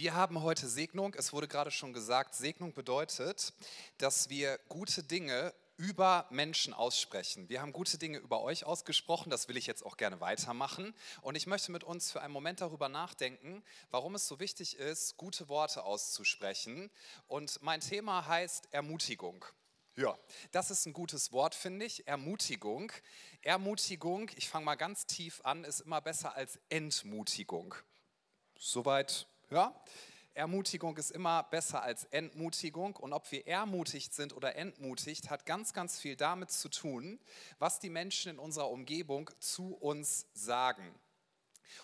Wir haben heute Segnung. Es wurde gerade schon gesagt, Segnung bedeutet, dass wir gute Dinge über Menschen aussprechen. Wir haben gute Dinge über euch ausgesprochen, das will ich jetzt auch gerne weitermachen. Und ich möchte mit uns für einen Moment darüber nachdenken, warum es so wichtig ist, gute Worte auszusprechen. Und mein Thema heißt Ermutigung. Ja, das ist ein gutes Wort, finde ich. Ermutigung. Ermutigung, ich fange mal ganz tief an, ist immer besser als Entmutigung. Soweit, ja? Ermutigung ist immer besser als Entmutigung. Und ob wir ermutigt sind oder entmutigt, hat ganz, ganz viel damit zu tun, was die Menschen in unserer Umgebung zu uns sagen.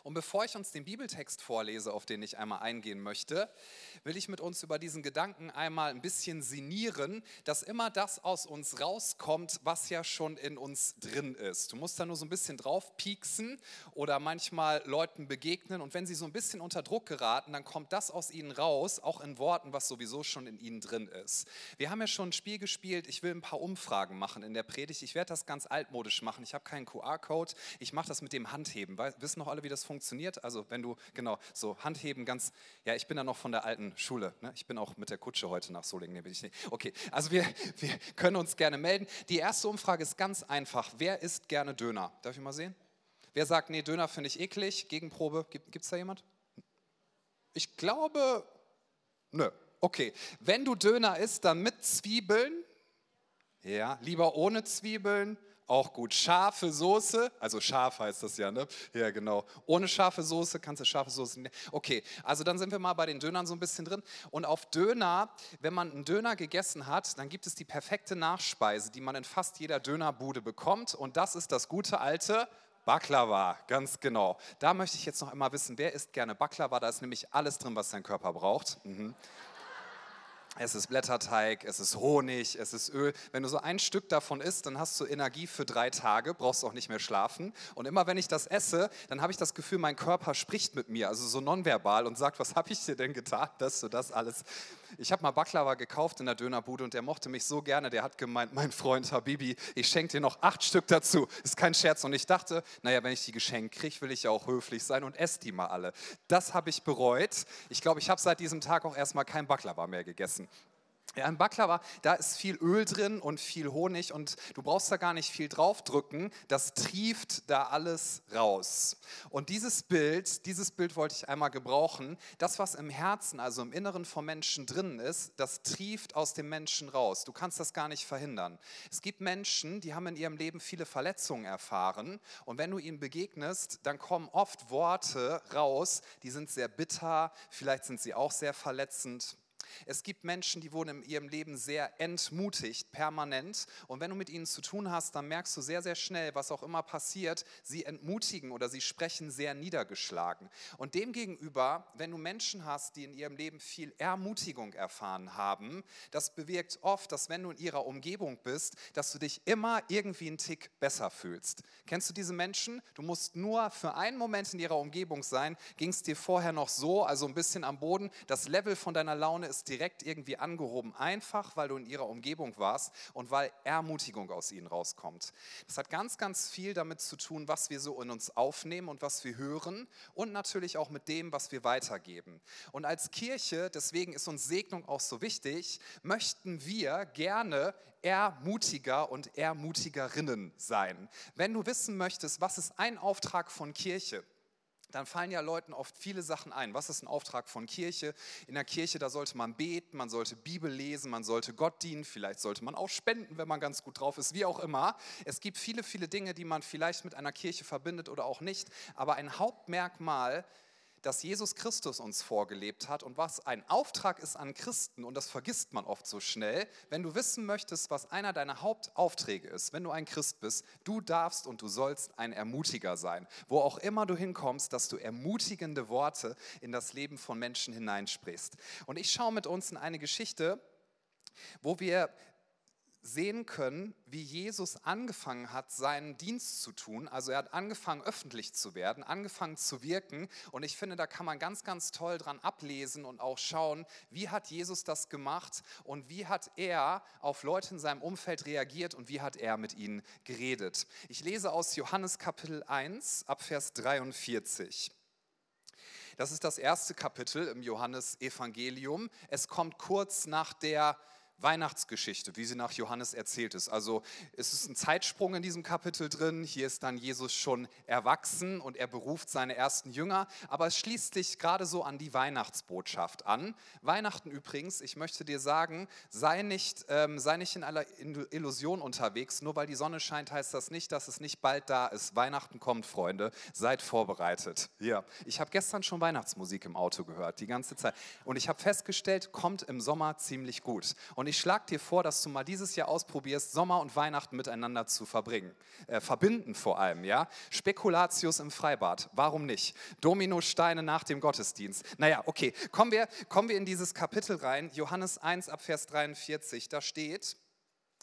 Und bevor ich uns den Bibeltext vorlese, auf den ich einmal eingehen möchte, will ich mit uns über diesen Gedanken einmal ein bisschen sinnieren, dass immer das aus uns rauskommt, was ja schon in uns drin ist. Du musst da nur so ein bisschen drauf pieksen oder manchmal Leuten begegnen und wenn sie so ein bisschen unter Druck geraten, dann kommt das aus ihnen raus, auch in Worten, was sowieso schon in ihnen drin ist. Wir haben ja schon ein Spiel gespielt, ich will ein paar Umfragen machen in der Predigt. Ich werde das ganz altmodisch machen. Ich habe keinen QR-Code, ich mache das mit dem Handheben. Wissen noch alle, wie das funktioniert? Also wenn du, genau, so Handheben ganz, ja, ich bin da noch von der alten Schule. Ne? Ich bin auch mit der Kutsche heute nach Solingen. Nee, bin ich nicht. Okay, also wir, wir können uns gerne melden. Die erste Umfrage ist ganz einfach. Wer isst gerne Döner? Darf ich mal sehen? Wer sagt, nee, Döner finde ich eklig? Gegenprobe, gibt es da jemand? Ich glaube, nö. Okay, wenn du Döner isst, dann mit Zwiebeln. Ja, lieber ohne Zwiebeln auch gut. Scharfe Soße, also scharf heißt das ja, ne? Ja, genau. Ohne scharfe Soße kannst du scharfe Soße. Okay, also dann sind wir mal bei den Dönern so ein bisschen drin. Und auf Döner, wenn man einen Döner gegessen hat, dann gibt es die perfekte Nachspeise, die man in fast jeder Dönerbude bekommt. Und das ist das gute alte Baklava, ganz genau. Da möchte ich jetzt noch einmal wissen, wer isst gerne Baklava? Da ist nämlich alles drin, was dein Körper braucht. Mhm. Es ist Blätterteig, es ist Honig, es ist Öl. Wenn du so ein Stück davon isst, dann hast du Energie für drei Tage, brauchst auch nicht mehr schlafen. Und immer wenn ich das esse, dann habe ich das Gefühl, mein Körper spricht mit mir, also so nonverbal und sagt, was habe ich dir denn getan, dass du das alles ich habe mal Baklava gekauft in der Dönerbude und der mochte mich so gerne. Der hat gemeint, mein Freund Habibi, ich schenke dir noch acht Stück dazu. Ist kein Scherz. Und ich dachte, naja, wenn ich die geschenkt kriege, will ich ja auch höflich sein und esse die mal alle. Das habe ich bereut. Ich glaube, ich habe seit diesem Tag auch erstmal kein Baklava mehr gegessen. Ja, im Baklava, da ist viel Öl drin und viel Honig und du brauchst da gar nicht viel draufdrücken, das trieft da alles raus. Und dieses Bild, dieses Bild wollte ich einmal gebrauchen, das was im Herzen, also im Inneren vom Menschen drin ist, das trieft aus dem Menschen raus. Du kannst das gar nicht verhindern. Es gibt Menschen, die haben in ihrem Leben viele Verletzungen erfahren und wenn du ihnen begegnest, dann kommen oft Worte raus, die sind sehr bitter, vielleicht sind sie auch sehr verletzend. Es gibt Menschen, die wurden in ihrem Leben sehr entmutigt, permanent. Und wenn du mit ihnen zu tun hast, dann merkst du sehr, sehr schnell, was auch immer passiert, sie entmutigen oder sie sprechen sehr niedergeschlagen. Und demgegenüber, wenn du Menschen hast, die in ihrem Leben viel Ermutigung erfahren haben, das bewirkt oft, dass wenn du in ihrer Umgebung bist, dass du dich immer irgendwie einen Tick besser fühlst. Kennst du diese Menschen? Du musst nur für einen Moment in ihrer Umgebung sein, ging es dir vorher noch so, also ein bisschen am Boden, das Level von deiner Laune ist direkt irgendwie angehoben, einfach weil du in ihrer Umgebung warst und weil Ermutigung aus ihnen rauskommt. Das hat ganz, ganz viel damit zu tun, was wir so in uns aufnehmen und was wir hören und natürlich auch mit dem, was wir weitergeben. Und als Kirche, deswegen ist uns Segnung auch so wichtig, möchten wir gerne Ermutiger und Ermutigerinnen sein. Wenn du wissen möchtest, was ist ein Auftrag von Kirche? Dann fallen ja Leuten oft viele Sachen ein. Was ist ein Auftrag von Kirche? In der Kirche, da sollte man beten, man sollte Bibel lesen, man sollte Gott dienen, vielleicht sollte man auch spenden, wenn man ganz gut drauf ist, wie auch immer. Es gibt viele, viele Dinge, die man vielleicht mit einer Kirche verbindet oder auch nicht. Aber ein Hauptmerkmal das Jesus Christus uns vorgelebt hat und was ein Auftrag ist an Christen, und das vergisst man oft so schnell, wenn du wissen möchtest, was einer deiner Hauptaufträge ist, wenn du ein Christ bist, du darfst und du sollst ein Ermutiger sein. Wo auch immer du hinkommst, dass du ermutigende Worte in das Leben von Menschen hineinsprichst. Und ich schaue mit uns in eine Geschichte, wo wir sehen können, wie Jesus angefangen hat, seinen Dienst zu tun. Also er hat angefangen, öffentlich zu werden, angefangen zu wirken. Und ich finde, da kann man ganz, ganz toll dran ablesen und auch schauen, wie hat Jesus das gemacht und wie hat er auf Leute in seinem Umfeld reagiert und wie hat er mit ihnen geredet. Ich lese aus Johannes Kapitel 1 ab Vers 43. Das ist das erste Kapitel im Johannesevangelium. Es kommt kurz nach der Weihnachtsgeschichte, wie sie nach Johannes erzählt ist. Also es ist ein Zeitsprung in diesem Kapitel drin. Hier ist dann Jesus schon erwachsen und er beruft seine ersten Jünger. Aber es schließt sich gerade so an die Weihnachtsbotschaft an. Weihnachten übrigens, ich möchte dir sagen, sei nicht, ähm, sei nicht in aller Illusion unterwegs. Nur weil die Sonne scheint, heißt das nicht, dass es nicht bald da ist. Weihnachten kommt, Freunde. Seid vorbereitet. Ja. Ich habe gestern schon Weihnachtsmusik im Auto gehört, die ganze Zeit. Und ich habe festgestellt, kommt im Sommer ziemlich gut. Und und ich schlage dir vor, dass du mal dieses Jahr ausprobierst, Sommer und Weihnachten miteinander zu verbringen. Äh, verbinden vor allem, ja. Spekulatius im Freibad, warum nicht? Dominosteine nach dem Gottesdienst. Naja, okay, kommen wir, kommen wir in dieses Kapitel rein. Johannes 1 ab Vers 43, da steht,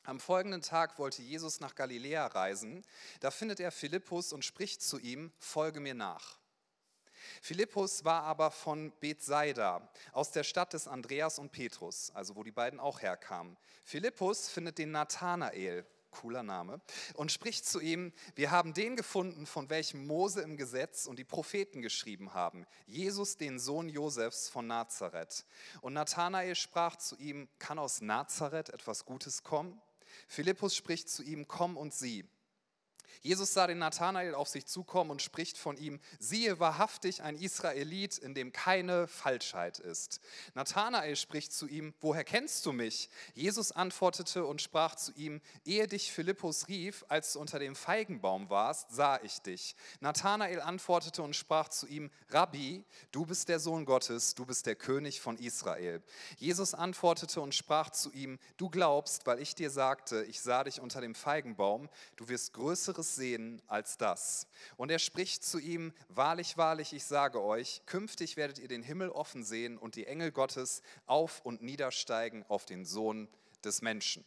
am folgenden Tag wollte Jesus nach Galiläa reisen. Da findet er Philippus und spricht zu ihm, folge mir nach. Philippus war aber von Bethsaida, aus der Stadt des Andreas und Petrus, also wo die beiden auch herkamen. Philippus findet den Nathanael, cooler Name, und spricht zu ihm, wir haben den gefunden, von welchem Mose im Gesetz und die Propheten geschrieben haben, Jesus, den Sohn Josefs von Nazareth. Und Nathanael sprach zu ihm, kann aus Nazareth etwas Gutes kommen? Philippus spricht zu ihm, komm und sieh. Jesus sah den Nathanael auf sich zukommen und spricht von ihm, siehe wahrhaftig ein Israelit, in dem keine Falschheit ist. Nathanael spricht zu ihm, woher kennst du mich? Jesus antwortete und sprach zu ihm, ehe dich Philippus rief, als du unter dem Feigenbaum warst, sah ich dich. Nathanael antwortete und sprach zu ihm, Rabbi, du bist der Sohn Gottes, du bist der König von Israel. Jesus antwortete und sprach zu ihm, du glaubst, weil ich dir sagte, ich sah dich unter dem Feigenbaum, du wirst größere Größeres sehen als das. Und er spricht zu ihm, wahrlich, wahrlich, ich sage euch, künftig werdet ihr den Himmel offen sehen und die Engel Gottes auf und niedersteigen auf den Sohn des Menschen.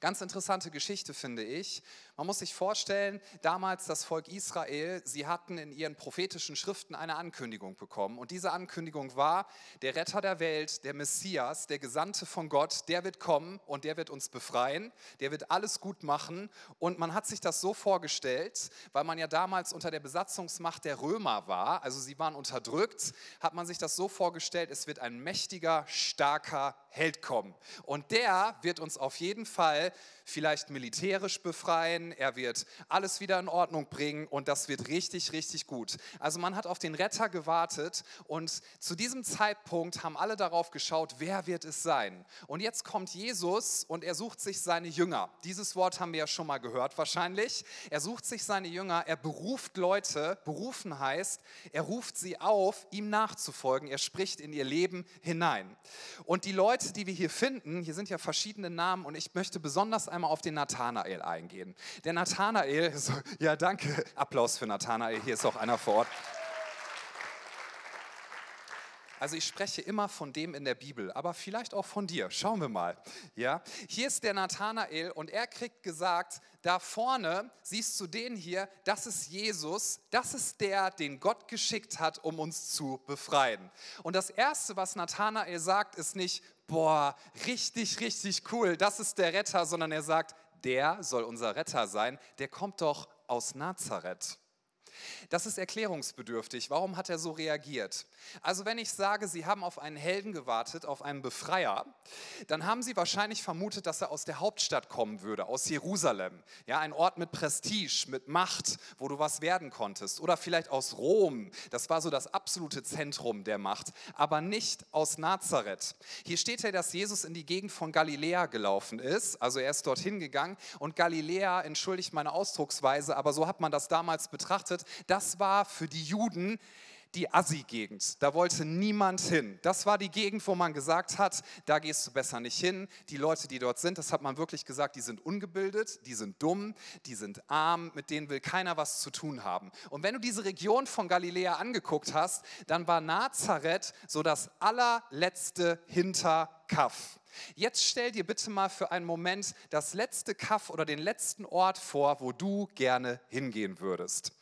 Ganz interessante Geschichte finde ich. Man muss sich vorstellen, damals das Volk Israel, sie hatten in ihren prophetischen Schriften eine Ankündigung bekommen. Und diese Ankündigung war, der Retter der Welt, der Messias, der Gesandte von Gott, der wird kommen und der wird uns befreien, der wird alles gut machen. Und man hat sich das so vorgestellt, weil man ja damals unter der Besatzungsmacht der Römer war, also sie waren unterdrückt, hat man sich das so vorgestellt, es wird ein mächtiger, starker Held kommen. Und der wird uns auf jeden Fall vielleicht militärisch befreien, er wird alles wieder in Ordnung bringen und das wird richtig, richtig gut. Also man hat auf den Retter gewartet und zu diesem Zeitpunkt haben alle darauf geschaut, wer wird es sein. Und jetzt kommt Jesus und er sucht sich seine Jünger. Dieses Wort haben wir ja schon mal gehört wahrscheinlich. Er sucht sich seine Jünger, er beruft Leute, berufen heißt, er ruft sie auf, ihm nachzufolgen, er spricht in ihr Leben hinein. Und die Leute, die wir hier finden, hier sind ja verschiedene Namen und ich möchte besonders einmal einmal auf den Nathanael eingehen. Der Nathanael, so, ja danke, Applaus für Nathanael, hier ist auch einer vor Ort. Also ich spreche immer von dem in der Bibel, aber vielleicht auch von dir. Schauen wir mal. Ja, hier ist der Nathanael und er kriegt gesagt, da vorne siehst du den hier, das ist Jesus, das ist der, den Gott geschickt hat, um uns zu befreien. Und das erste, was Nathanael sagt, ist nicht, boah, richtig, richtig cool, das ist der Retter, sondern er sagt, der soll unser Retter sein, der kommt doch aus Nazareth. Das ist erklärungsbedürftig. Warum hat er so reagiert? Also wenn ich sage, Sie haben auf einen Helden gewartet, auf einen Befreier, dann haben Sie wahrscheinlich vermutet, dass er aus der Hauptstadt kommen würde, aus Jerusalem. Ja, ein Ort mit Prestige, mit Macht, wo du was werden konntest. Oder vielleicht aus Rom. Das war so das absolute Zentrum der Macht. Aber nicht aus Nazareth. Hier steht ja, dass Jesus in die Gegend von Galiläa gelaufen ist. Also er ist dorthin gegangen. Und Galiläa, entschuldigt meine Ausdrucksweise, aber so hat man das damals betrachtet, das war für die Juden die Assi-Gegend. Da wollte niemand hin. Das war die Gegend, wo man gesagt hat, da gehst du besser nicht hin. Die Leute, die dort sind, das hat man wirklich gesagt, die sind ungebildet, die sind dumm, die sind arm, mit denen will keiner was zu tun haben. Und wenn du diese Region von Galiläa angeguckt hast, dann war Nazareth so das allerletzte hinter Kaff. Jetzt stell dir bitte mal für einen Moment das letzte Kaff oder den letzten Ort vor, wo du gerne hingehen würdest.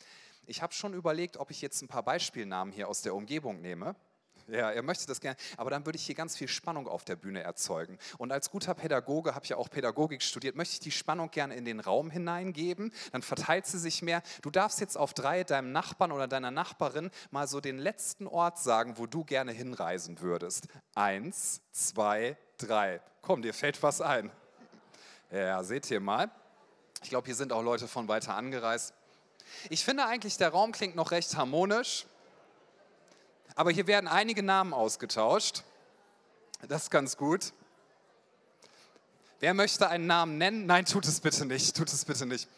Ich habe schon überlegt, ob ich jetzt ein paar Beispielnamen hier aus der Umgebung nehme. Ja, er möchte das gerne. Aber dann würde ich hier ganz viel Spannung auf der Bühne erzeugen. Und als guter Pädagoge, habe ich ja auch Pädagogik studiert, möchte ich die Spannung gerne in den Raum hineingeben. Dann verteilt sie sich mehr. Du darfst jetzt auf drei deinem Nachbarn oder deiner Nachbarin mal so den letzten Ort sagen, wo du gerne hinreisen würdest. Eins, zwei, drei. Komm, dir fällt was ein. Ja, seht ihr mal. Ich glaube, hier sind auch Leute von weiter angereist. Ich finde eigentlich, der Raum klingt noch recht harmonisch. Aber hier werden einige Namen ausgetauscht. Das ist ganz gut. Wer möchte einen Namen nennen? Nein, tut es bitte nicht. Tut es bitte nicht.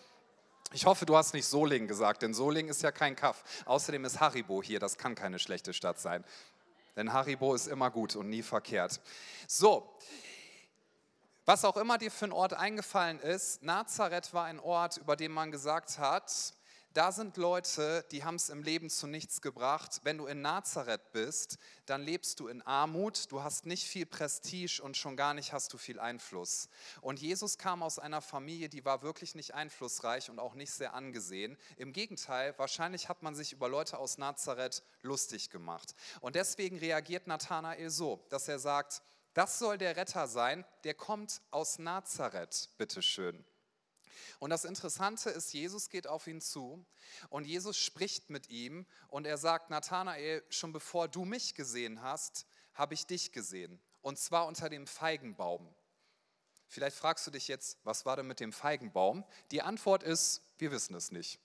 Ich hoffe, du hast nicht Solingen gesagt, denn Solingen ist ja kein Kaff. Außerdem ist Haribo hier, das kann keine schlechte Stadt sein. Denn Haribo ist immer gut und nie verkehrt. So, was auch immer dir für ein Ort eingefallen ist, Nazareth war ein Ort, über den man gesagt hat, da sind Leute, die haben es im Leben zu nichts gebracht. Wenn du in Nazareth bist, dann lebst du in Armut, du hast nicht viel Prestige und schon gar nicht hast du viel Einfluss. Und Jesus kam aus einer Familie, die war wirklich nicht einflussreich und auch nicht sehr angesehen. Im Gegenteil, wahrscheinlich hat man sich über Leute aus Nazareth lustig gemacht. Und deswegen reagiert Nathanael so, dass er sagt, das soll der Retter sein, der kommt aus Nazareth, bitteschön. Und das Interessante ist, Jesus geht auf ihn zu und Jesus spricht mit ihm und er sagt, Nathanael, schon bevor du mich gesehen hast, habe ich dich gesehen. Und zwar unter dem Feigenbaum. Vielleicht fragst du dich jetzt, was war denn mit dem Feigenbaum? Die Antwort ist, wir wissen es nicht.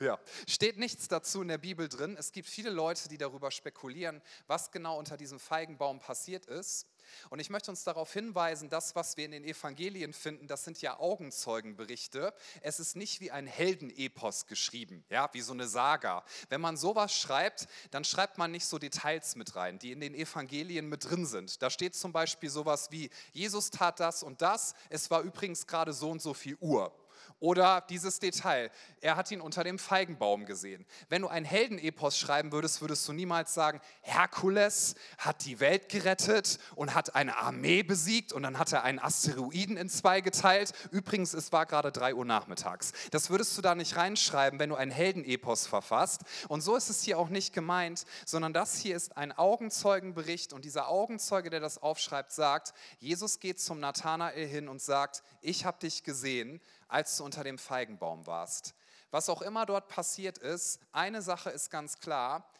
Ja, steht nichts dazu in der Bibel drin. Es gibt viele Leute, die darüber spekulieren, was genau unter diesem Feigenbaum passiert ist. Und ich möchte uns darauf hinweisen, das, was wir in den Evangelien finden, das sind ja Augenzeugenberichte. Es ist nicht wie ein Heldenepos geschrieben, ja, wie so eine Saga. Wenn man sowas schreibt, dann schreibt man nicht so Details mit rein, die in den Evangelien mit drin sind. Da steht zum Beispiel sowas wie, Jesus tat das und das, es war übrigens gerade so und so viel Uhr. Oder dieses Detail, er hat ihn unter dem Feigenbaum gesehen. Wenn du ein Heldenepos schreiben würdest, würdest du niemals sagen, Herkules hat die Welt gerettet und hat eine Armee besiegt und dann hat er einen Asteroiden in zwei geteilt. Übrigens, es war gerade drei Uhr nachmittags. Das würdest du da nicht reinschreiben, wenn du ein Heldenepos verfasst. Und so ist es hier auch nicht gemeint, sondern das hier ist ein Augenzeugenbericht und dieser Augenzeuge, der das aufschreibt, sagt, Jesus geht zum Nathanael hin und sagt, ich habe dich gesehen als du unter dem Feigenbaum warst. Was auch immer dort passiert ist, eine Sache ist ganz klar,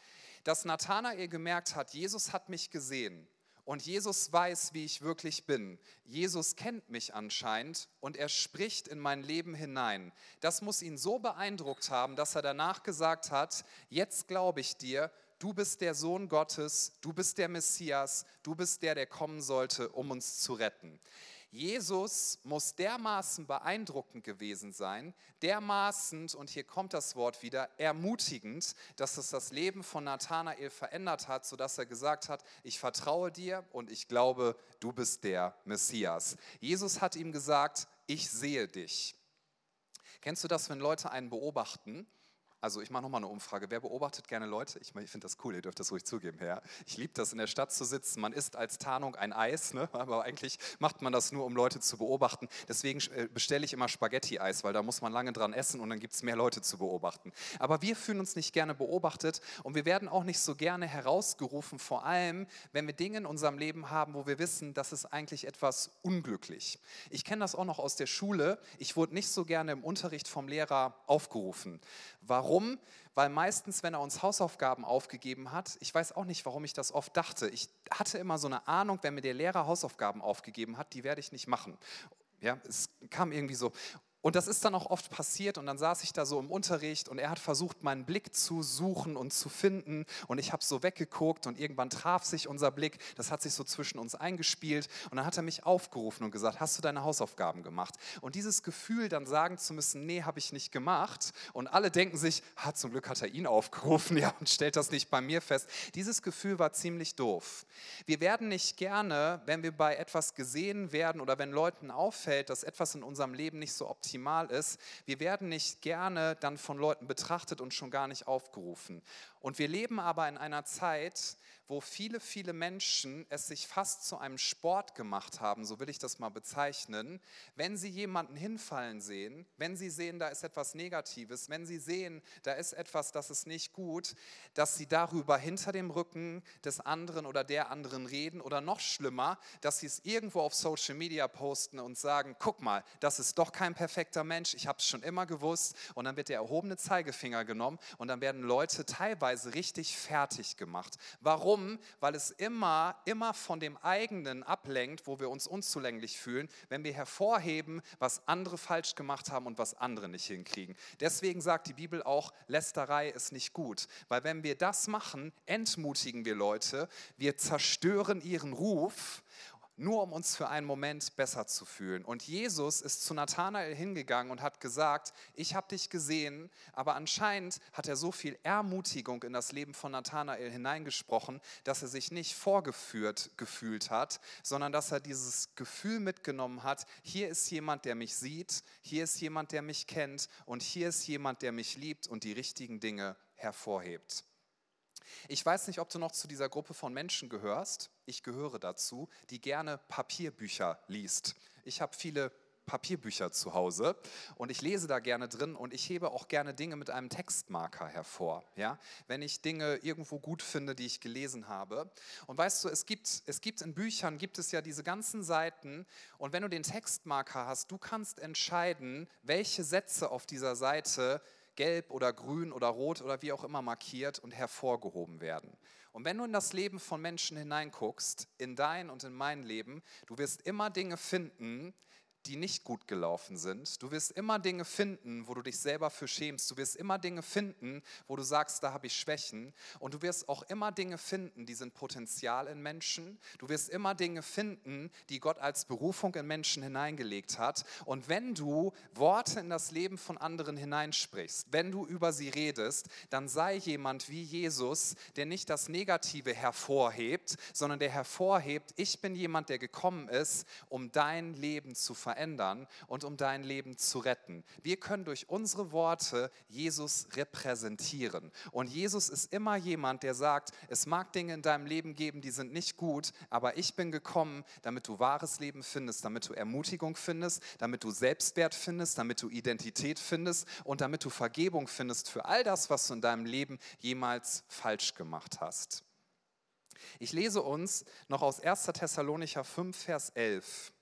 dass Nathanael gemerkt hat, Jesus hat mich gesehen und Jesus weiß, wie ich wirklich bin. Jesus kennt mich anscheinend und er spricht in mein Leben hinein. Das muss ihn so beeindruckt haben, dass er danach gesagt hat, jetzt glaube ich dir, du bist der Sohn Gottes, du bist der Messias, du bist der, der kommen sollte, um uns zu retten. Jesus muss dermaßen beeindruckend gewesen sein, dermaßen, und hier kommt das Wort wieder, ermutigend, dass es das Leben von Nathanael verändert hat, sodass er gesagt hat, ich vertraue dir und ich glaube, du bist der Messias. Jesus hat ihm gesagt, ich sehe dich. Kennst du das, wenn Leute einen beobachten also ich mache nochmal eine Umfrage. Wer beobachtet gerne Leute? Ich, ich finde das cool, ihr dürft das ruhig zugeben. Ja. Ich liebe das, in der Stadt zu sitzen. Man isst als Tarnung ein Eis, ne? aber eigentlich macht man das nur, um Leute zu beobachten. Deswegen äh, bestelle ich immer Spaghetti-Eis, weil da muss man lange dran essen und dann gibt es mehr Leute zu beobachten. Aber wir fühlen uns nicht gerne beobachtet und wir werden auch nicht so gerne herausgerufen, vor allem, wenn wir Dinge in unserem Leben haben, wo wir wissen, das ist eigentlich etwas unglücklich. Ich kenne das auch noch aus der Schule. Ich wurde nicht so gerne im Unterricht vom Lehrer aufgerufen. Warum? Warum? Weil meistens, wenn er uns Hausaufgaben aufgegeben hat, ich weiß auch nicht, warum ich das oft dachte. Ich hatte immer so eine Ahnung, wenn mir der Lehrer Hausaufgaben aufgegeben hat, die werde ich nicht machen. Ja, es kam irgendwie so. Und das ist dann auch oft passiert und dann saß ich da so im Unterricht und er hat versucht, meinen Blick zu suchen und zu finden und ich habe so weggeguckt und irgendwann traf sich unser Blick, das hat sich so zwischen uns eingespielt und dann hat er mich aufgerufen und gesagt, hast du deine Hausaufgaben gemacht? Und dieses Gefühl dann sagen zu müssen, nee, habe ich nicht gemacht und alle denken sich, ha, zum Glück hat er ihn aufgerufen ja, und stellt das nicht bei mir fest. Dieses Gefühl war ziemlich doof. Wir werden nicht gerne, wenn wir bei etwas gesehen werden oder wenn Leuten auffällt, dass etwas in unserem Leben nicht so optimal optimal ist. Wir werden nicht gerne dann von Leuten betrachtet und schon gar nicht aufgerufen. Und wir leben aber in einer Zeit, wo viele, viele Menschen es sich fast zu einem Sport gemacht haben, so will ich das mal bezeichnen, wenn sie jemanden hinfallen sehen, wenn sie sehen, da ist etwas Negatives, wenn sie sehen, da ist etwas, das ist nicht gut, dass sie darüber hinter dem Rücken des anderen oder der anderen reden oder noch schlimmer, dass sie es irgendwo auf Social Media posten und sagen, guck mal, das ist doch kein perfekter Mensch, ich habe es schon immer gewusst und dann wird der erhobene Zeigefinger genommen und dann werden Leute teilweise richtig fertig gemacht. Warum? Weil es immer, immer von dem eigenen ablenkt, wo wir uns unzulänglich fühlen, wenn wir hervorheben, was andere falsch gemacht haben und was andere nicht hinkriegen. Deswegen sagt die Bibel auch, Lästerei ist nicht gut, weil wenn wir das machen, entmutigen wir Leute, wir zerstören ihren Ruf nur um uns für einen Moment besser zu fühlen. Und Jesus ist zu Nathanael hingegangen und hat gesagt, ich habe dich gesehen, aber anscheinend hat er so viel Ermutigung in das Leben von Nathanael hineingesprochen, dass er sich nicht vorgeführt gefühlt hat, sondern dass er dieses Gefühl mitgenommen hat, hier ist jemand, der mich sieht, hier ist jemand, der mich kennt und hier ist jemand, der mich liebt und die richtigen Dinge hervorhebt. Ich weiß nicht, ob du noch zu dieser Gruppe von Menschen gehörst. Ich gehöre dazu, die gerne Papierbücher liest. Ich habe viele Papierbücher zu Hause und ich lese da gerne drin und ich hebe auch gerne Dinge mit einem Textmarker hervor, ja? wenn ich Dinge irgendwo gut finde, die ich gelesen habe. Und weißt du, es gibt, es gibt in Büchern, gibt es ja diese ganzen Seiten und wenn du den Textmarker hast, du kannst entscheiden, welche Sätze auf dieser Seite gelb oder grün oder rot oder wie auch immer markiert und hervorgehoben werden. Und wenn du in das Leben von Menschen hineinguckst, in dein und in mein Leben, du wirst immer Dinge finden, die nicht gut gelaufen sind. Du wirst immer Dinge finden, wo du dich selber für schämst. Du wirst immer Dinge finden, wo du sagst, da habe ich Schwächen. Und du wirst auch immer Dinge finden, die sind Potenzial in Menschen. Du wirst immer Dinge finden, die Gott als Berufung in Menschen hineingelegt hat. Und wenn du Worte in das Leben von anderen hineinsprichst, wenn du über sie redest, dann sei jemand wie Jesus, der nicht das Negative hervorhebt, sondern der hervorhebt, ich bin jemand, der gekommen ist, um dein Leben zu verändern verändern und um dein Leben zu retten. Wir können durch unsere Worte Jesus repräsentieren. Und Jesus ist immer jemand, der sagt, es mag Dinge in deinem Leben geben, die sind nicht gut, aber ich bin gekommen, damit du wahres Leben findest, damit du Ermutigung findest, damit du Selbstwert findest, damit du Identität findest und damit du Vergebung findest für all das, was du in deinem Leben jemals falsch gemacht hast. Ich lese uns noch aus 1. Thessalonicher 5, Vers 11.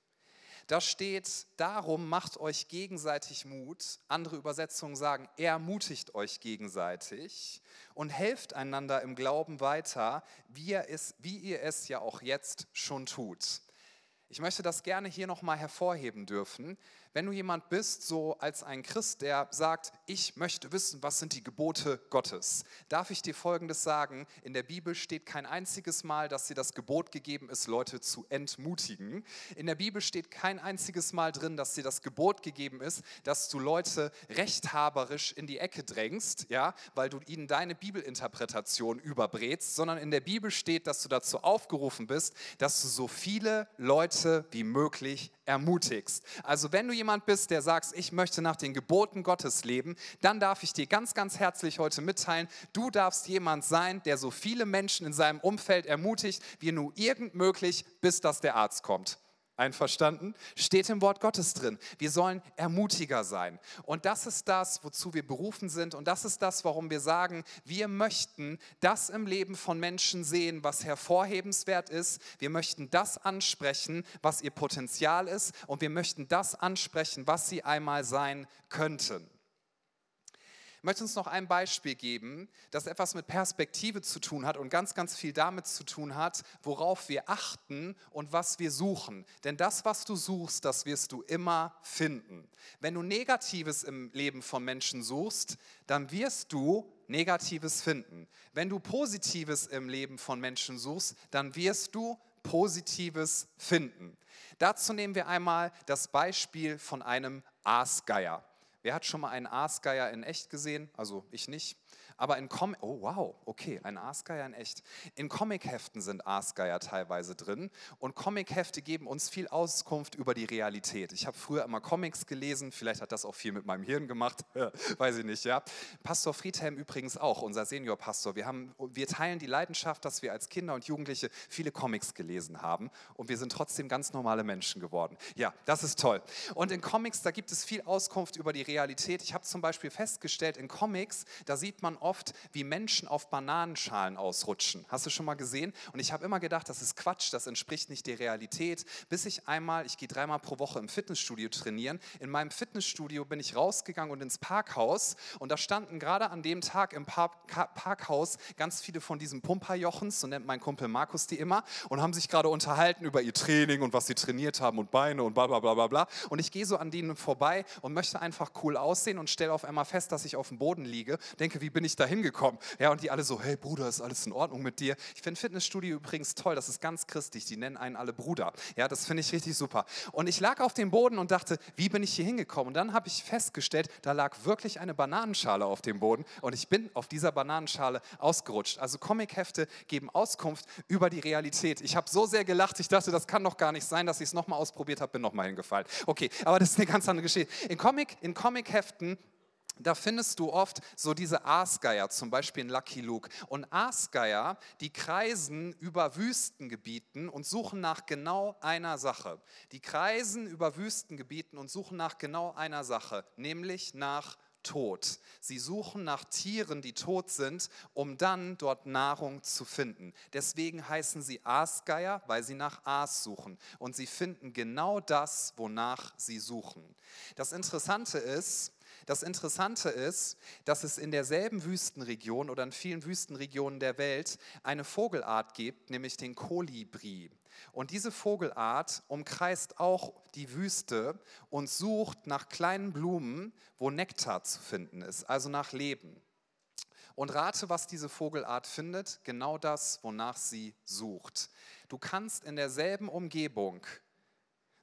Da steht, darum macht euch gegenseitig Mut. Andere Übersetzungen sagen, ermutigt euch gegenseitig und helft einander im Glauben weiter, wie ihr es, wie ihr es ja auch jetzt schon tut. Ich möchte das gerne hier nochmal hervorheben dürfen, wenn du jemand bist, so als ein Christ, der sagt, ich möchte wissen, was sind die Gebote Gottes, darf ich dir Folgendes sagen. In der Bibel steht kein einziges Mal, dass dir das Gebot gegeben ist, Leute zu entmutigen. In der Bibel steht kein einziges Mal drin, dass dir das Gebot gegeben ist, dass du Leute rechthaberisch in die Ecke drängst, ja, weil du ihnen deine Bibelinterpretation überbrätst, sondern in der Bibel steht, dass du dazu aufgerufen bist, dass du so viele Leute wie möglich ermutigst. Also wenn du jemand bist, der sagst, ich möchte nach den Geboten Gottes leben, dann darf ich dir ganz, ganz herzlich heute mitteilen, du darfst jemand sein, der so viele Menschen in seinem Umfeld ermutigt, wie nur irgend möglich, bis dass der Arzt kommt. Einverstanden? Steht im Wort Gottes drin. Wir sollen Ermutiger sein. Und das ist das, wozu wir berufen sind. Und das ist das, warum wir sagen, wir möchten das im Leben von Menschen sehen, was hervorhebenswert ist. Wir möchten das ansprechen, was ihr Potenzial ist. Und wir möchten das ansprechen, was sie einmal sein könnten möchte uns noch ein Beispiel geben, das etwas mit Perspektive zu tun hat und ganz, ganz viel damit zu tun hat, worauf wir achten und was wir suchen. Denn das, was du suchst, das wirst du immer finden. Wenn du Negatives im Leben von Menschen suchst, dann wirst du Negatives finden. Wenn du Positives im Leben von Menschen suchst, dann wirst du Positives finden. Dazu nehmen wir einmal das Beispiel von einem Aasgeier. Wer hat schon mal einen Aasgeier in echt gesehen? Also ich nicht. Aber in Com oh wow, okay, ein Aasgeier in echt. In Comicheften sind Aasgeier teilweise drin und Comichefte geben uns viel Auskunft über die Realität. Ich habe früher immer Comics gelesen, vielleicht hat das auch viel mit meinem Hirn gemacht, weiß ich nicht, ja. Pastor Friedhelm übrigens auch, unser Seniorpastor. Wir, haben, wir teilen die Leidenschaft, dass wir als Kinder und Jugendliche viele Comics gelesen haben und wir sind trotzdem ganz normale Menschen geworden. Ja, das ist toll. Und in Comics, da gibt es viel Auskunft über die Realität. Ich habe zum Beispiel festgestellt, in Comics, da sieht man oft, wie Menschen auf Bananenschalen ausrutschen. Hast du schon mal gesehen? Und ich habe immer gedacht, das ist Quatsch, das entspricht nicht der Realität, bis ich einmal, ich gehe dreimal pro Woche im Fitnessstudio trainieren. In meinem Fitnessstudio bin ich rausgegangen und ins Parkhaus und da standen gerade an dem Tag im Park Parkhaus ganz viele von diesen Pumperjochens, so nennt mein Kumpel Markus die immer, und haben sich gerade unterhalten über ihr Training und was sie trainiert haben und Beine und bla bla bla bla bla. Und ich gehe so an denen vorbei und möchte einfach cool aussehen und stelle auf einmal fest, dass ich auf dem Boden liege. Denke, wie bin ich da hingekommen? Ja, und die alle so, hey Bruder, ist alles in Ordnung mit dir? Ich finde Fitnessstudio übrigens toll, das ist ganz christlich, die nennen einen alle Bruder. Ja, das finde ich richtig super. Und ich lag auf dem Boden und dachte, wie bin ich hier hingekommen? Und dann habe ich festgestellt, da lag wirklich eine Bananenschale auf dem Boden und ich bin auf dieser Bananenschale ausgerutscht. Also Comichefte geben Auskunft über die Realität. Ich habe so sehr gelacht, ich dachte, das kann doch gar nicht sein, dass ich es nochmal ausprobiert habe, bin nochmal hingefallen. Okay, aber das ist eine ganz andere Geschichte. In Comic, in Comicheften da findest du oft so diese Aasgeier, zum Beispiel in Lucky Luke. Und Aasgeier, die kreisen über Wüstengebieten und suchen nach genau einer Sache. Die kreisen über Wüstengebieten und suchen nach genau einer Sache, nämlich nach Tod. Sie suchen nach Tieren, die tot sind, um dann dort Nahrung zu finden. Deswegen heißen sie Aasgeier, weil sie nach Aas suchen. Und sie finden genau das, wonach sie suchen. Das Interessante ist, das Interessante ist, dass es in derselben Wüstenregion oder in vielen Wüstenregionen der Welt eine Vogelart gibt, nämlich den Kolibri. Und diese Vogelart umkreist auch die Wüste und sucht nach kleinen Blumen, wo Nektar zu finden ist, also nach Leben. Und rate, was diese Vogelart findet, genau das, wonach sie sucht. Du kannst in derselben Umgebung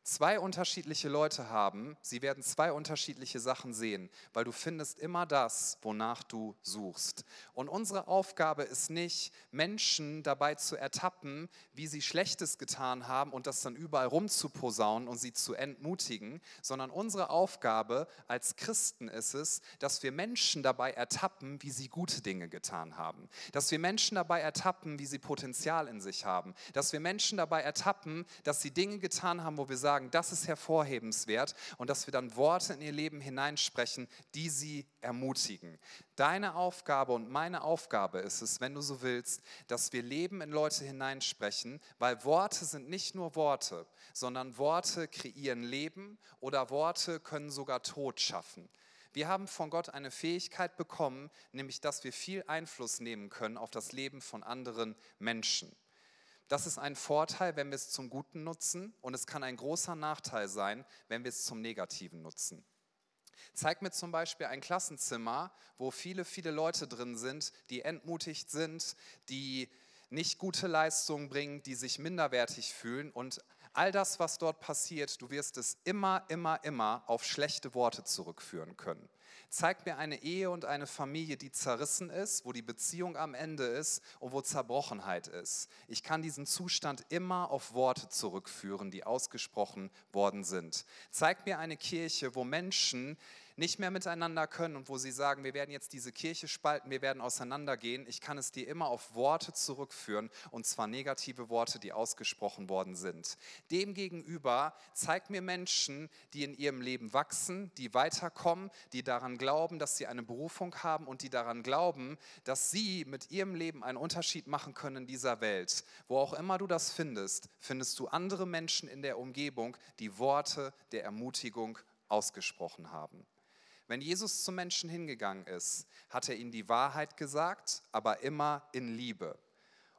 zwei unterschiedliche Leute haben, sie werden zwei unterschiedliche Sachen sehen, weil du findest immer das, wonach du suchst. Und unsere Aufgabe ist nicht, Menschen dabei zu ertappen, wie sie Schlechtes getan haben und das dann überall rumzuposaunen und sie zu entmutigen, sondern unsere Aufgabe als Christen ist es, dass wir Menschen dabei ertappen, wie sie gute Dinge getan haben. Dass wir Menschen dabei ertappen, wie sie Potenzial in sich haben. Dass wir Menschen dabei ertappen, dass sie Dinge getan haben, wo wir sagen, sagen, das ist hervorhebenswert und dass wir dann Worte in ihr Leben hineinsprechen, die sie ermutigen. Deine Aufgabe und meine Aufgabe ist es, wenn du so willst, dass wir Leben in Leute hineinsprechen, weil Worte sind nicht nur Worte, sondern Worte kreieren Leben oder Worte können sogar Tod schaffen. Wir haben von Gott eine Fähigkeit bekommen, nämlich dass wir viel Einfluss nehmen können auf das Leben von anderen Menschen. Das ist ein Vorteil, wenn wir es zum Guten nutzen und es kann ein großer Nachteil sein, wenn wir es zum Negativen nutzen. Zeig mir zum Beispiel ein Klassenzimmer, wo viele, viele Leute drin sind, die entmutigt sind, die nicht gute Leistungen bringen, die sich minderwertig fühlen und all das, was dort passiert, du wirst es immer, immer, immer auf schlechte Worte zurückführen können. Zeig mir eine Ehe und eine Familie, die zerrissen ist, wo die Beziehung am Ende ist und wo Zerbrochenheit ist. Ich kann diesen Zustand immer auf Worte zurückführen, die ausgesprochen worden sind. Zeig mir eine Kirche, wo Menschen nicht mehr miteinander können und wo sie sagen, wir werden jetzt diese Kirche spalten, wir werden auseinandergehen, ich kann es dir immer auf Worte zurückführen und zwar negative Worte, die ausgesprochen worden sind. Demgegenüber zeigt mir Menschen, die in ihrem Leben wachsen, die weiterkommen, die daran glauben, dass sie eine Berufung haben und die daran glauben, dass sie mit ihrem Leben einen Unterschied machen können in dieser Welt. Wo auch immer du das findest, findest du andere Menschen in der Umgebung, die Worte der Ermutigung ausgesprochen haben. Wenn Jesus zum Menschen hingegangen ist, hat er ihnen die Wahrheit gesagt, aber immer in Liebe.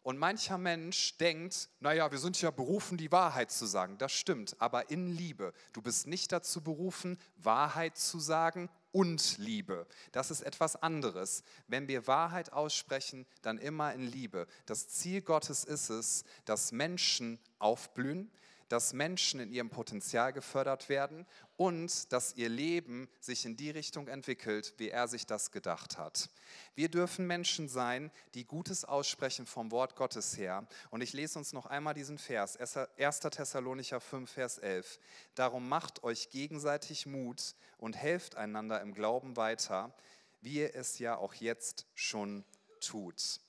Und mancher Mensch denkt, naja, wir sind ja berufen, die Wahrheit zu sagen. Das stimmt, aber in Liebe. Du bist nicht dazu berufen, Wahrheit zu sagen und Liebe. Das ist etwas anderes. Wenn wir Wahrheit aussprechen, dann immer in Liebe. Das Ziel Gottes ist es, dass Menschen aufblühen, dass Menschen in ihrem Potenzial gefördert werden und dass ihr Leben sich in die Richtung entwickelt, wie er sich das gedacht hat. Wir dürfen Menschen sein, die Gutes aussprechen vom Wort Gottes her. Und ich lese uns noch einmal diesen Vers, 1. Thessalonicher 5, Vers 11. Darum macht euch gegenseitig Mut und helft einander im Glauben weiter, wie ihr es ja auch jetzt schon tut.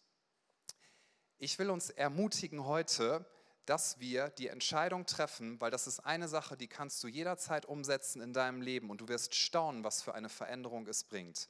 Ich will uns ermutigen heute, dass wir die Entscheidung treffen, weil das ist eine Sache, die kannst du jederzeit umsetzen in deinem Leben und du wirst staunen, was für eine Veränderung es bringt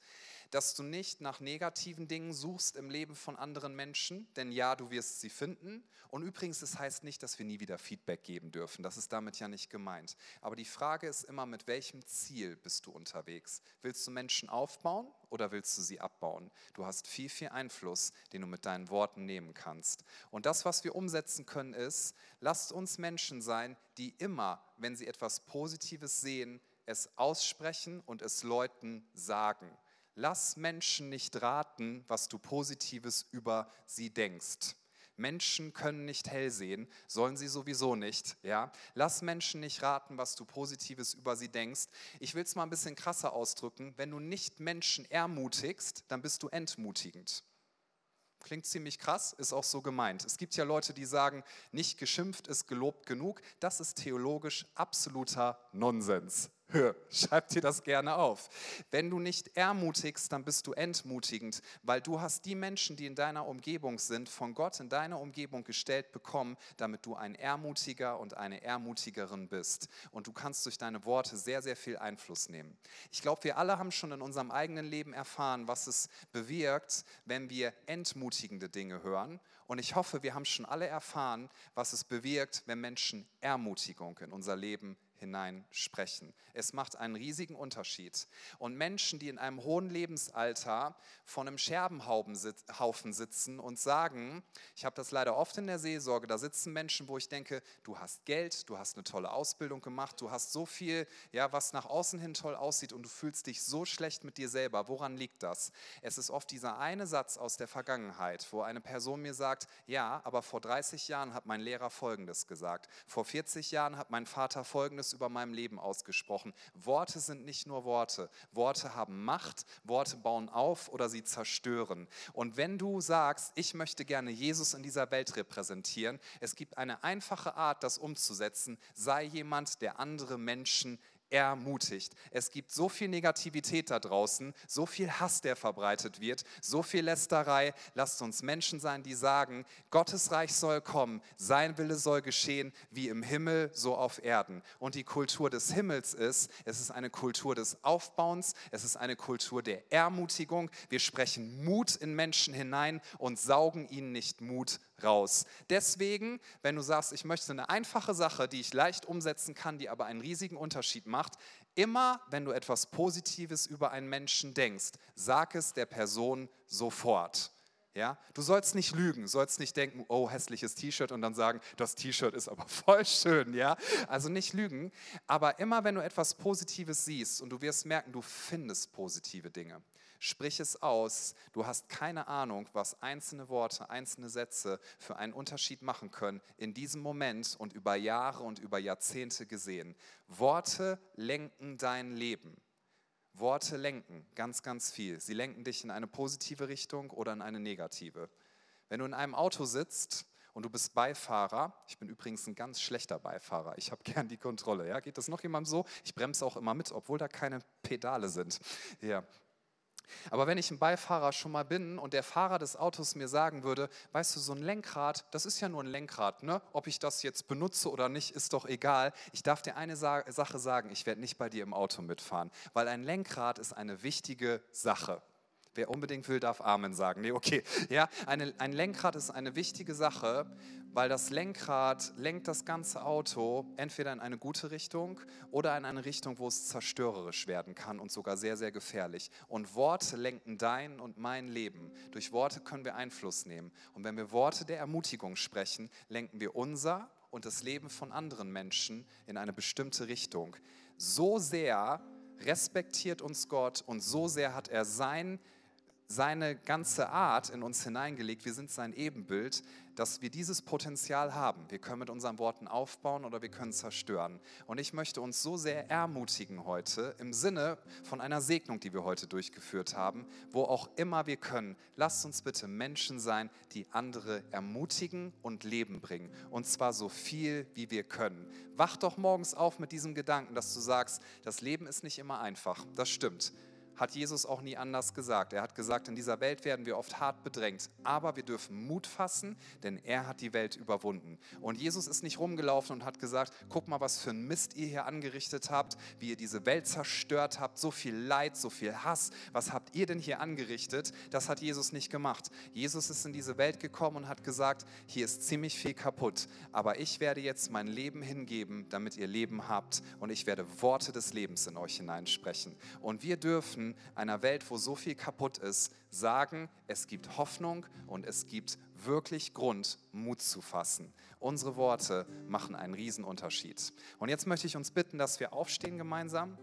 dass du nicht nach negativen Dingen suchst im Leben von anderen Menschen, denn ja, du wirst sie finden. Und übrigens, es das heißt nicht, dass wir nie wieder Feedback geben dürfen. Das ist damit ja nicht gemeint. Aber die Frage ist immer, mit welchem Ziel bist du unterwegs? Willst du Menschen aufbauen oder willst du sie abbauen? Du hast viel, viel Einfluss, den du mit deinen Worten nehmen kannst. Und das, was wir umsetzen können, ist, lasst uns Menschen sein, die immer, wenn sie etwas Positives sehen, es aussprechen und es Leuten sagen. Lass Menschen nicht raten, was du Positives über sie denkst. Menschen können nicht hell sehen, sollen sie sowieso nicht. Ja? Lass Menschen nicht raten, was du Positives über sie denkst. Ich will es mal ein bisschen krasser ausdrücken. Wenn du nicht Menschen ermutigst, dann bist du entmutigend. Klingt ziemlich krass, ist auch so gemeint. Es gibt ja Leute, die sagen, nicht geschimpft ist gelobt genug. Das ist theologisch absoluter Nonsens. Schreib dir das gerne auf. Wenn du nicht ermutigst, dann bist du entmutigend, weil du hast die Menschen, die in deiner Umgebung sind, von Gott in deine Umgebung gestellt bekommen, damit du ein Ermutiger und eine Ermutigerin bist. Und du kannst durch deine Worte sehr, sehr viel Einfluss nehmen. Ich glaube, wir alle haben schon in unserem eigenen Leben erfahren, was es bewirkt, wenn wir entmutigende Dinge hören. Und ich hoffe, wir haben schon alle erfahren, was es bewirkt, wenn Menschen Ermutigung in unser Leben hinein sprechen. Es macht einen riesigen Unterschied. Und Menschen, die in einem hohen Lebensalter vor einem Scherbenhaufen sitzen und sagen, ich habe das leider oft in der Seelsorge, da sitzen Menschen, wo ich denke, du hast Geld, du hast eine tolle Ausbildung gemacht, du hast so viel, ja, was nach außen hin toll aussieht und du fühlst dich so schlecht mit dir selber. Woran liegt das? Es ist oft dieser eine Satz aus der Vergangenheit, wo eine Person mir sagt, ja, aber vor 30 Jahren hat mein Lehrer Folgendes gesagt, vor 40 Jahren hat mein Vater Folgendes über meinem Leben ausgesprochen. Worte sind nicht nur Worte. Worte haben Macht, Worte bauen auf oder sie zerstören. Und wenn du sagst, ich möchte gerne Jesus in dieser Welt repräsentieren, es gibt eine einfache Art, das umzusetzen. Sei jemand, der andere Menschen ermutigt. Es gibt so viel Negativität da draußen, so viel Hass, der verbreitet wird, so viel Lästerei. Lasst uns Menschen sein, die sagen, Gottes Reich soll kommen, sein Wille soll geschehen, wie im Himmel, so auf Erden. Und die Kultur des Himmels ist, es ist eine Kultur des Aufbauens, es ist eine Kultur der Ermutigung. Wir sprechen Mut in Menschen hinein und saugen ihnen nicht Mut raus. Deswegen, wenn du sagst, ich möchte eine einfache Sache, die ich leicht umsetzen kann, die aber einen riesigen Unterschied macht, immer wenn du etwas Positives über einen Menschen denkst, sag es der Person sofort. Ja, du sollst nicht lügen, sollst nicht denken, oh, hässliches T-Shirt und dann sagen, das T-Shirt ist aber voll schön, ja? Also nicht lügen, aber immer wenn du etwas Positives siehst und du wirst merken, du findest positive Dinge. Sprich es aus. Du hast keine Ahnung, was einzelne Worte, einzelne Sätze für einen Unterschied machen können in diesem Moment und über Jahre und über Jahrzehnte gesehen. Worte lenken dein Leben. Worte lenken ganz, ganz viel. Sie lenken dich in eine positive Richtung oder in eine negative. Wenn du in einem Auto sitzt und du bist Beifahrer, ich bin übrigens ein ganz schlechter Beifahrer, ich habe gern die Kontrolle. Ja? Geht das noch jemandem so? Ich bremse auch immer mit, obwohl da keine Pedale sind. Ja. Aber wenn ich ein Beifahrer schon mal bin und der Fahrer des Autos mir sagen würde, weißt du, so ein Lenkrad, das ist ja nur ein Lenkrad, ne? ob ich das jetzt benutze oder nicht, ist doch egal. Ich darf dir eine Sache sagen, ich werde nicht bei dir im Auto mitfahren, weil ein Lenkrad ist eine wichtige Sache. Wer unbedingt will, darf Amen sagen. Nee, okay. Ja, eine, ein Lenkrad ist eine wichtige Sache, weil das Lenkrad lenkt das ganze Auto entweder in eine gute Richtung oder in eine Richtung, wo es zerstörerisch werden kann und sogar sehr, sehr gefährlich. Und Worte lenken dein und mein Leben. Durch Worte können wir Einfluss nehmen. Und wenn wir Worte der Ermutigung sprechen, lenken wir unser und das Leben von anderen Menschen in eine bestimmte Richtung. So sehr respektiert uns Gott und so sehr hat er sein seine ganze Art in uns hineingelegt, wir sind sein Ebenbild, dass wir dieses Potenzial haben. Wir können mit unseren Worten aufbauen oder wir können zerstören. Und ich möchte uns so sehr ermutigen heute im Sinne von einer Segnung, die wir heute durchgeführt haben, wo auch immer wir können. Lasst uns bitte Menschen sein, die andere ermutigen und Leben bringen. Und zwar so viel, wie wir können. Wach doch morgens auf mit diesem Gedanken, dass du sagst, das Leben ist nicht immer einfach. Das stimmt hat Jesus auch nie anders gesagt. Er hat gesagt, in dieser Welt werden wir oft hart bedrängt, aber wir dürfen Mut fassen, denn er hat die Welt überwunden. Und Jesus ist nicht rumgelaufen und hat gesagt, guck mal, was für ein Mist ihr hier angerichtet habt, wie ihr diese Welt zerstört habt, so viel Leid, so viel Hass, was habt ihr denn hier angerichtet? Das hat Jesus nicht gemacht. Jesus ist in diese Welt gekommen und hat gesagt, hier ist ziemlich viel kaputt, aber ich werde jetzt mein Leben hingeben, damit ihr Leben habt und ich werde Worte des Lebens in euch hineinsprechen. Und wir dürfen in einer Welt, wo so viel kaputt ist, sagen, es gibt Hoffnung und es gibt wirklich Grund, Mut zu fassen. Unsere Worte machen einen Riesenunterschied. Und jetzt möchte ich uns bitten, dass wir aufstehen gemeinsam.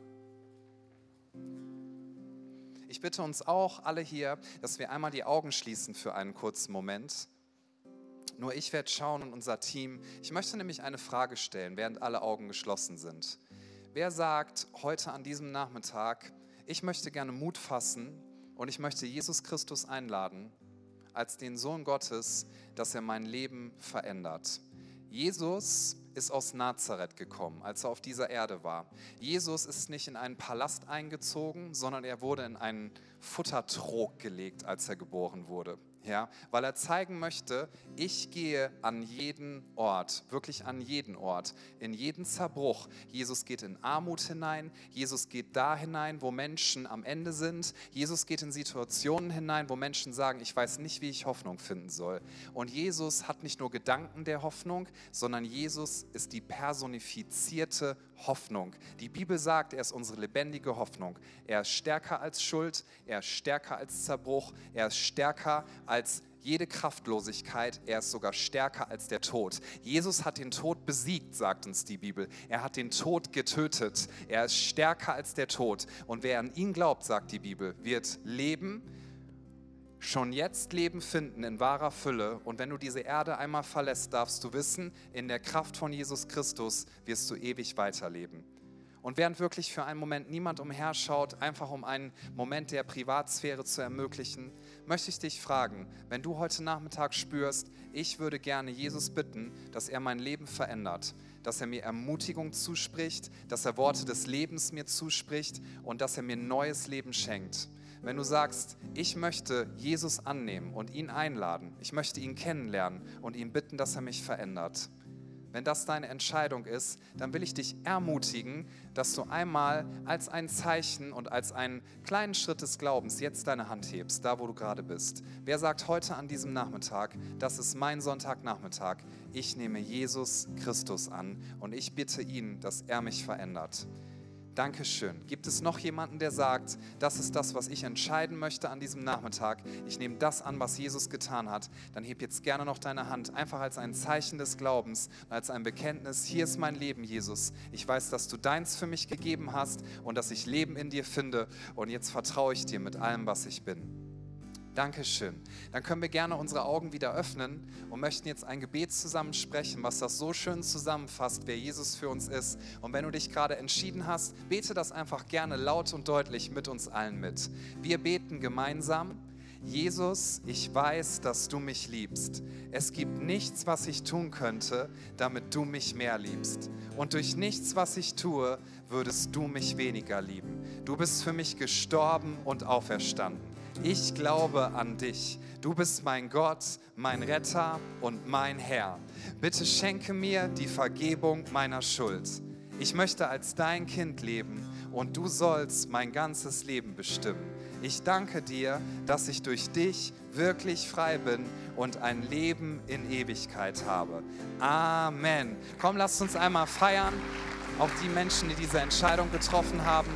Ich bitte uns auch alle hier, dass wir einmal die Augen schließen für einen kurzen Moment. Nur ich werde schauen und unser Team. Ich möchte nämlich eine Frage stellen, während alle Augen geschlossen sind. Wer sagt heute an diesem Nachmittag, ich möchte gerne Mut fassen und ich möchte Jesus Christus einladen als den Sohn Gottes, dass er mein Leben verändert. Jesus ist aus Nazareth gekommen, als er auf dieser Erde war. Jesus ist nicht in einen Palast eingezogen, sondern er wurde in einen Futtertrog gelegt, als er geboren wurde ja, weil er zeigen möchte, ich gehe an jeden Ort, wirklich an jeden Ort, in jeden Zerbruch. Jesus geht in Armut hinein, Jesus geht da hinein, wo Menschen am Ende sind, Jesus geht in Situationen hinein, wo Menschen sagen, ich weiß nicht, wie ich Hoffnung finden soll. Und Jesus hat nicht nur Gedanken der Hoffnung, sondern Jesus ist die personifizierte Hoffnung. Die Bibel sagt, er ist unsere lebendige Hoffnung. Er ist stärker als Schuld, er ist stärker als Zerbruch, er ist stärker als jede Kraftlosigkeit, er ist sogar stärker als der Tod. Jesus hat den Tod besiegt, sagt uns die Bibel. Er hat den Tod getötet. Er ist stärker als der Tod. Und wer an ihn glaubt, sagt die Bibel, wird leben, schon jetzt Leben finden in wahrer Fülle. Und wenn du diese Erde einmal verlässt, darfst du wissen, in der Kraft von Jesus Christus wirst du ewig weiterleben. Und während wirklich für einen Moment niemand umherschaut, einfach um einen Moment der Privatsphäre zu ermöglichen, möchte ich dich fragen, wenn du heute Nachmittag spürst, ich würde gerne Jesus bitten, dass er mein Leben verändert, dass er mir Ermutigung zuspricht, dass er Worte des Lebens mir zuspricht und dass er mir neues Leben schenkt. Wenn du sagst, ich möchte Jesus annehmen und ihn einladen, ich möchte ihn kennenlernen und ihn bitten, dass er mich verändert, wenn das deine Entscheidung ist, dann will ich dich ermutigen, dass du einmal als ein Zeichen und als einen kleinen Schritt des Glaubens jetzt deine Hand hebst, da wo du gerade bist. Wer sagt heute an diesem Nachmittag, das ist mein Sonntagnachmittag, ich nehme Jesus Christus an und ich bitte ihn, dass er mich verändert. Dankeschön. Gibt es noch jemanden, der sagt, das ist das, was ich entscheiden möchte an diesem Nachmittag? Ich nehme das an, was Jesus getan hat. Dann heb jetzt gerne noch deine Hand, einfach als ein Zeichen des Glaubens, als ein Bekenntnis. Hier ist mein Leben, Jesus. Ich weiß, dass du deins für mich gegeben hast und dass ich Leben in dir finde. Und jetzt vertraue ich dir mit allem, was ich bin. Dankeschön. Dann können wir gerne unsere Augen wieder öffnen und möchten jetzt ein Gebet zusammen sprechen, was das so schön zusammenfasst, wer Jesus für uns ist. Und wenn du dich gerade entschieden hast, bete das einfach gerne laut und deutlich mit uns allen mit. Wir beten gemeinsam. Jesus, ich weiß, dass du mich liebst. Es gibt nichts, was ich tun könnte, damit du mich mehr liebst. Und durch nichts, was ich tue, würdest du mich weniger lieben. Du bist für mich gestorben und auferstanden ich glaube an dich. Du bist mein Gott, mein Retter und mein Herr. Bitte schenke mir die Vergebung meiner Schuld. Ich möchte als dein Kind leben und du sollst mein ganzes Leben bestimmen. Ich danke dir, dass ich durch dich wirklich frei bin und ein Leben in Ewigkeit habe. Amen. Komm, lasst uns einmal feiern, auch die Menschen, die diese Entscheidung getroffen haben.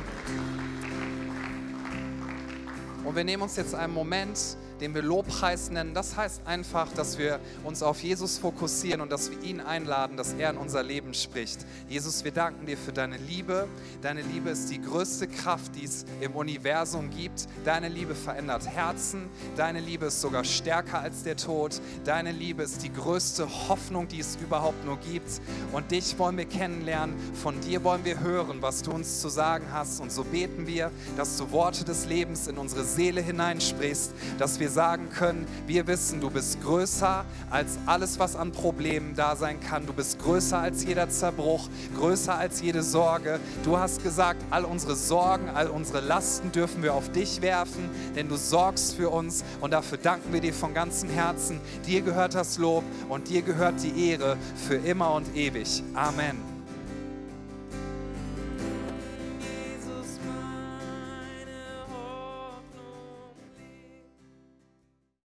Und wir nehmen uns jetzt einen Moment, den wir Lobpreis nennen. Das heißt einfach, dass wir uns auf Jesus fokussieren und dass wir ihn einladen, dass er in unser Leben spricht. Jesus, wir danken dir für deine Liebe. Deine Liebe ist die größte Kraft, die es im Universum gibt. Deine Liebe verändert Herzen. Deine Liebe ist sogar stärker als der Tod. Deine Liebe ist die größte Hoffnung, die es überhaupt nur gibt. Und dich wollen wir kennenlernen. Von dir wollen wir hören, was du uns zu sagen hast. Und so beten wir, dass du Worte des Lebens in unsere Seele hineinsprichst, dass wir sagen können, wir wissen, du bist größer als alles, was an Problemen da sein kann. Du bist größer als jeder Zerbruch, größer als jede Sorge. Du hast gesagt, all unsere Sorgen, all unsere Lasten dürfen wir auf dich werfen, denn du sorgst für uns und dafür danken wir dir von ganzem Herzen. Dir gehört das Lob und dir gehört die Ehre für immer und ewig. Amen.